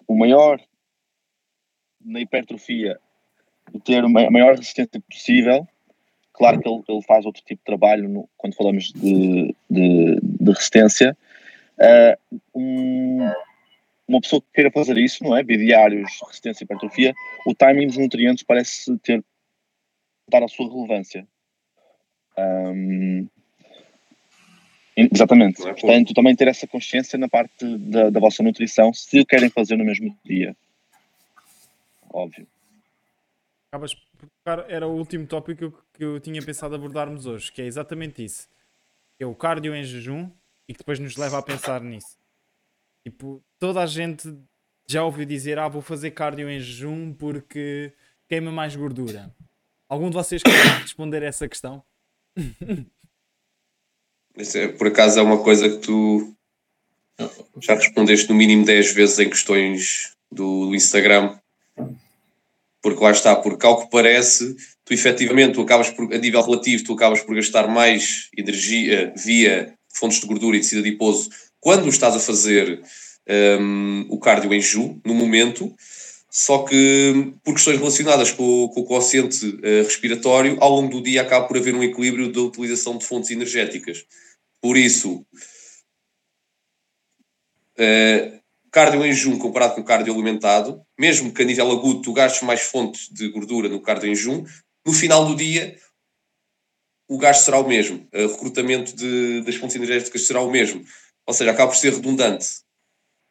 o maior na hipertrofia e ter a maior resistência possível. Claro que ele, ele faz outro tipo de trabalho no, quando falamos de, de, de resistência, Uh, um, uma pessoa que queira fazer isso, não é? Bidiários, resistência e hipertrofia, o timing dos nutrientes parece ter dar a sua relevância. Um, exatamente. É Portanto, também ter essa consciência na parte da, da vossa nutrição, se querem fazer no mesmo dia. Óbvio. Acabas por era o último tópico que eu tinha pensado abordarmos hoje, que é exatamente isso. É o cardio em jejum e que depois nos leva a pensar nisso. Tipo, toda a gente já ouviu dizer: Ah, vou fazer cardio em jejum porque queima mais gordura. Algum de vocês quer responder essa questão? É, por acaso é uma coisa que tu já respondeste no mínimo 10 vezes em questões do, do Instagram. Porque lá está, porque ao que parece, tu efetivamente, tu acabas por, a nível relativo, tu acabas por gastar mais energia via fontes de gordura e tecido adiposo quando estás a fazer um, o cardio em jejum, no momento, só que por questões relacionadas com, com o quociente uh, respiratório, ao longo do dia acaba por haver um equilíbrio da utilização de fontes energéticas. Por isso, uh, cardio em jejum comparado com cardio alimentado, mesmo que a nível agudo tu gastes mais fontes de gordura no cardio em jejum, no final do dia o gasto será o mesmo, o recrutamento de, das fontes energéticas será o mesmo. Ou seja, acaba por ser redundante.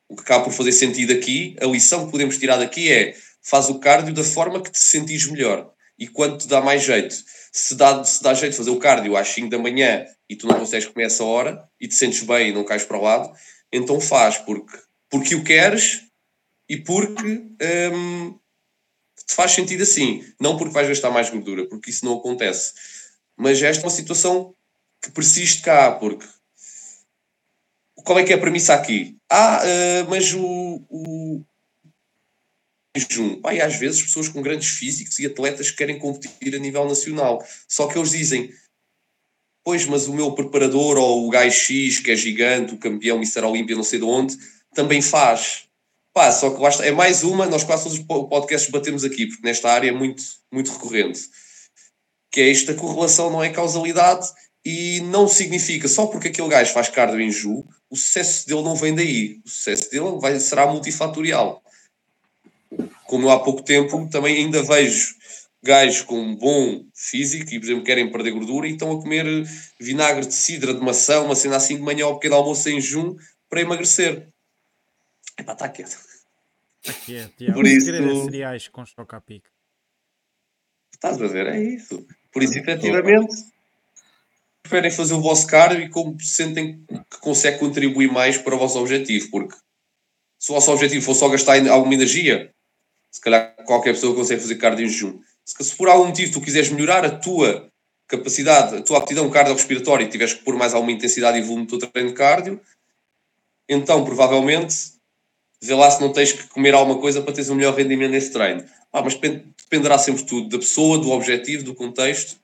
O que acaba por fazer sentido aqui, a lição que podemos tirar daqui é faz o cardio da forma que te sentires melhor e quando te dá mais jeito. Se dá, se dá jeito de fazer o cardio às 5 da manhã e tu não consegues comer essa hora e te sentes bem e não cais para o lado, então faz, porque, porque o queres e porque hum, te faz sentido assim. Não porque vais gastar mais gordura, porque isso não acontece. Mas esta é uma situação que persiste cá, porque qual é que é a premissa aqui? Ah, uh, mas o, o e às vezes pessoas com grandes físicos e atletas que querem competir a nível nacional. Só que eles dizem, pois, mas o meu preparador ou o gajo X, que é gigante, o campeão Mr. Olímpia, não sei de onde, também faz. Pá, só que é mais uma, nós quase todos os podcasts batemos aqui, porque nesta área é muito, muito recorrente. Que é esta correlação, não é causalidade, e não significa só porque aquele gajo faz cardio em Ju, o sucesso dele não vem daí. O sucesso dele vai, será multifatorial. Como eu há pouco tempo também ainda vejo gajos com um bom físico e, por exemplo, querem perder gordura e estão a comer vinagre de cidra, de maçã, uma cena assim de manhã ao pequeno almoço em junho para emagrecer. Epá, está quieto. Está quieto, yeah. Por isso- é cereais com pica. Estás a ver? É isso. Por isso, efetivamente, preferem fazer o vosso cardio e como sentem que consegue contribuir mais para o vosso objetivo. Porque se o vosso objetivo for só gastar alguma energia, se calhar qualquer pessoa consegue fazer cardio em jejum. Se, se por algum motivo tu quiseres melhorar a tua capacidade, a tua aptidão cardiorrespiratória e tiveres que pôr mais alguma intensidade e volume no teu treino de cardio, então provavelmente vê lá se não tens que comer alguma coisa para teres um melhor rendimento nesse treino. Ah, mas depend- dependerá sempre tudo da pessoa, do objetivo, do contexto.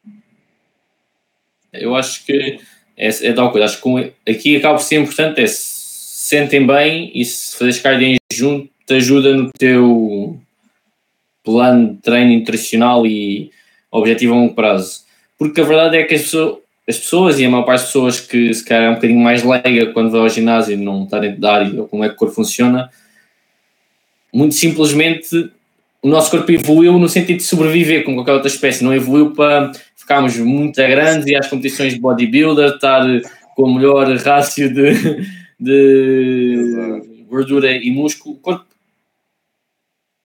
Eu acho que é, é tal coisa. Acho que aqui acaba por ser importante é se sentem bem e se fazeres cardio jejum te ajuda no teu plano de treino nutricional e objetivo a longo prazo. Porque a verdade é que as pessoas, as pessoas e a maior parte das pessoas que se calhar é um bocadinho mais leiga quando vai ao ginásio e não está dentro da área ou como é que o corpo funciona, muito simplesmente o nosso corpo evoluiu no sentido de sobreviver com qualquer outra espécie, não evoluiu para ficarmos muito grandes e às competições de bodybuilder estar com o melhor rácio de, de gordura e músculo.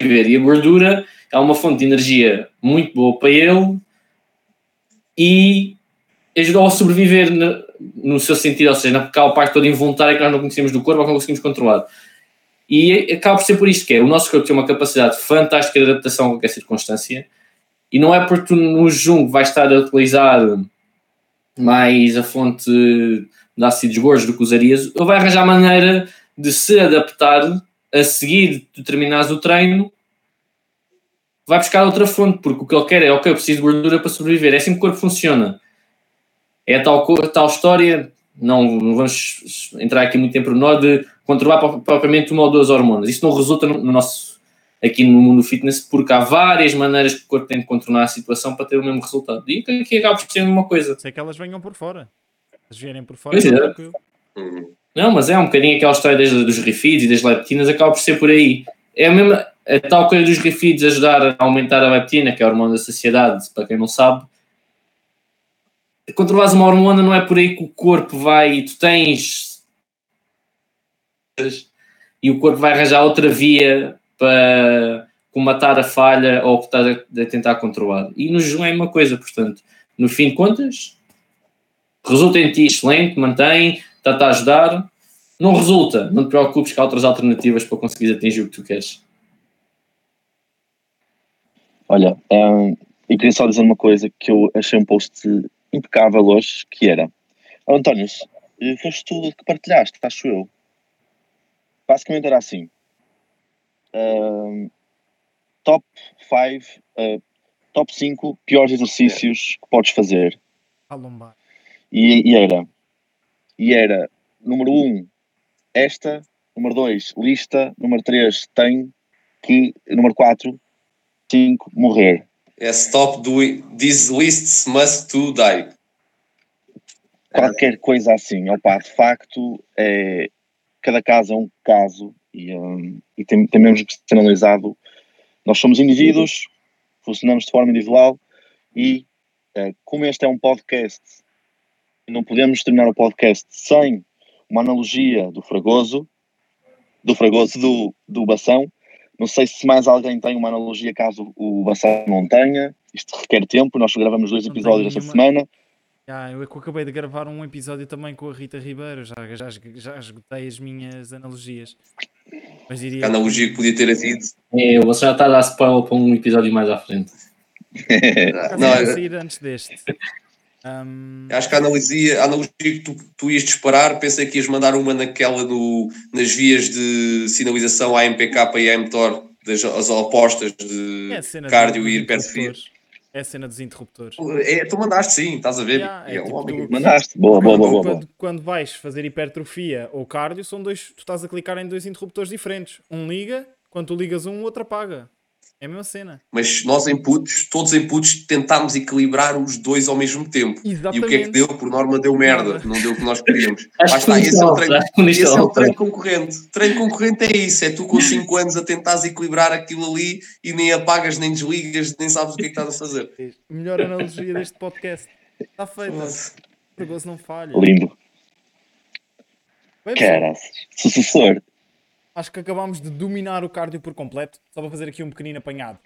E a gordura é uma fonte de energia muito boa para ele e ajudou a sobreviver no, no seu sentido, ou seja, naquela parte toda involuntária que nós não conhecemos do corpo ou que não conseguimos controlar. E acaba por ser por isto que é, o nosso corpo tem uma capacidade fantástica de adaptação a qualquer circunstância e não é porque no jungo vais estar a utilizar mais a fonte de ácidos gordos do que usarias, ele vai arranjar maneira de se adaptar a seguir tu terminares o treino vai buscar outra fonte, porque o que ele quer é, ok, eu preciso de gordura para sobreviver. É assim que o corpo funciona. É tal, tal história, não, não vamos entrar aqui muito em pormenor, de controlar pro- propriamente uma ou duas hormonas. Isso não resulta no nosso, aqui no mundo fitness, porque há várias maneiras que o corpo tem de contornar a situação para ter o mesmo resultado. E aqui acaba por ser a mesma coisa. Sei que elas venham por fora. Se vierem por fora, é. tranquilo. Hum. Não, mas é um bocadinho aquela história das, dos refeeds e das leptinas, acaba por ser por aí. É a mesma, a tal coisa dos refeeds ajudar a aumentar a leptina, que é a hormona da saciedade, para quem não sabe. Controlares uma hormona não é por aí que o corpo vai e tu tens e o corpo vai arranjar outra via para comatar a falha ou que estás a, tentar controlar. E no jejum é a mesma coisa, portanto, no fim de contas, resulta em ti excelente, mantém, está-te a ajudar. Não resulta, não te preocupes que há outras alternativas para conseguir atingir o que tu queres. Olha, hum, eu queria só dizer uma coisa que eu achei um post impecável hoje, que era "Oh, António, eh, foste tu que partilhaste, acho eu. Basicamente era assim. Top 5 top 5 piores exercícios que podes fazer. A lombar. E, e era e era número 1 um, esta, número 2 lista, número 3 tem que, número 4 5 morrer. É stop doing these lists must to die. qualquer coisa assim. Opa, de facto, é, cada caso é um caso e, hum, e tem, tem mesmo que ser analisado. Nós somos indivíduos, funcionamos de forma individual e, eh, como este é um podcast, não podemos terminar o podcast sem uma analogia do Fragoso, do Fragoso do, do Bação. Não sei se mais alguém tem uma analogia caso o Bação não tenha. Isto requer tempo. Nós gravamos dois Não episódios esta semana. Ah, eu acabei de gravar um episódio também com a Rita Ribeiro, já, já, já esgotei as minhas analogias. Mas diria. A analogia que podia ter havido. É, você já está a dar spoiler para um episódio mais à frente. Não, é- sair antes deste. Ahm, acho que a analogia, a analogia que tu, tu ias disparar, pensei que ias mandar uma naquela no, nas vias de sinalização AMPK e AMTOR das as opostas de É cardio e hipertrofia. É a cena dos interruptores. É, tu mandaste sim, estás a ver? Yeah, é É um tipo homem. tu- Mandaste. Boa, boa, boa, boa. boa. Quando, quando vais fazer hipertrofia ou cardio, são dois, tu estás a clicar em dois interruptores diferentes. Um liga, quando tu ligas um, o outro apaga. É a mesma cena. Mas nós inputs, todos os inputs, tentámos equilibrar os dois ao mesmo tempo. E o que é que Exatamente. deu? Por norma deu merda, não deu o que nós queríamos. Acho Lá está, que esse é o não, treino, acho esse é o treino concorrente. Treino concorrente é isso, é tu com 5 anos a tentares equilibrar aquilo ali e nem apagas, nem desligas, nem sabes o que é que estás a fazer. Melhor analogia deste podcast. Está feita. O não falha. Lindo. Caraças. Sucessor. Acho que acabámos de dominar o cardio por completo. Só para fazer aqui um pequenino apanhado.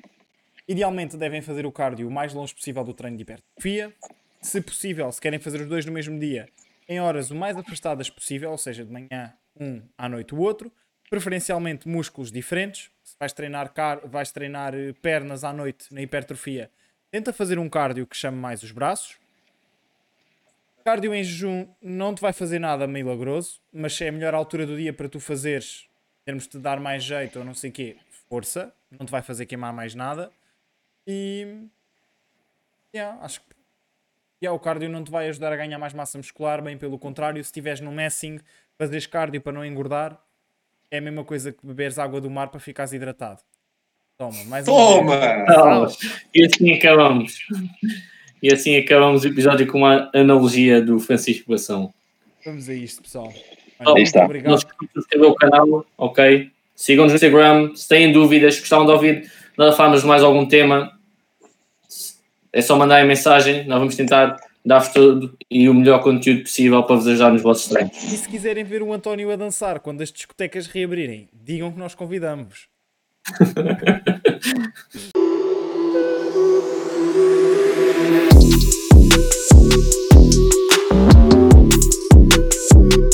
Idealmente devem fazer o cardio o mais longe possível do treino de hipertrofia. Se possível, se querem fazer os dois no mesmo dia, em horas o mais afastadas possível, ou seja, de manhã um, à noite o outro. Preferencialmente músculos diferentes. Se vais treinar, car vais treinar eh, pernas à noite na hipertrofia, tenta fazer um cardio que chame mais os braços. Cardio em jejum não te vai fazer nada milagroso, mas é a melhor altura do dia para tu fazeres, termos de dar mais jeito ou não sei o quê, força, não te vai fazer queimar mais nada. E. Yeah, acho que. Yeah, o cardio não te vai ajudar a ganhar mais massa muscular, bem pelo contrário, se estiveres no messing, fazeres cardio para não engordar, é a mesma coisa que beberes água do mar para ficares hidratado. Toma, mais um Toma! Vamos. E assim acabamos. E assim acabamos o episódio com uma analogia do Francisco Bação. Vamos a isto, pessoal. Oh, muito está. obrigado. Não se esqueçam de inscrever o canal, ok? Sigam-nos no Instagram. Se têm dúvidas, gostavam de ouvir nós falarmos de mais algum tema, é só mandar a mensagem. Nós vamos tentar dar-vos todo e o melhor conteúdo possível para vos ajudar nos vossos treinos. E se quiserem ver o António a dançar quando as discotecas reabrirem, digam que nós convidamos.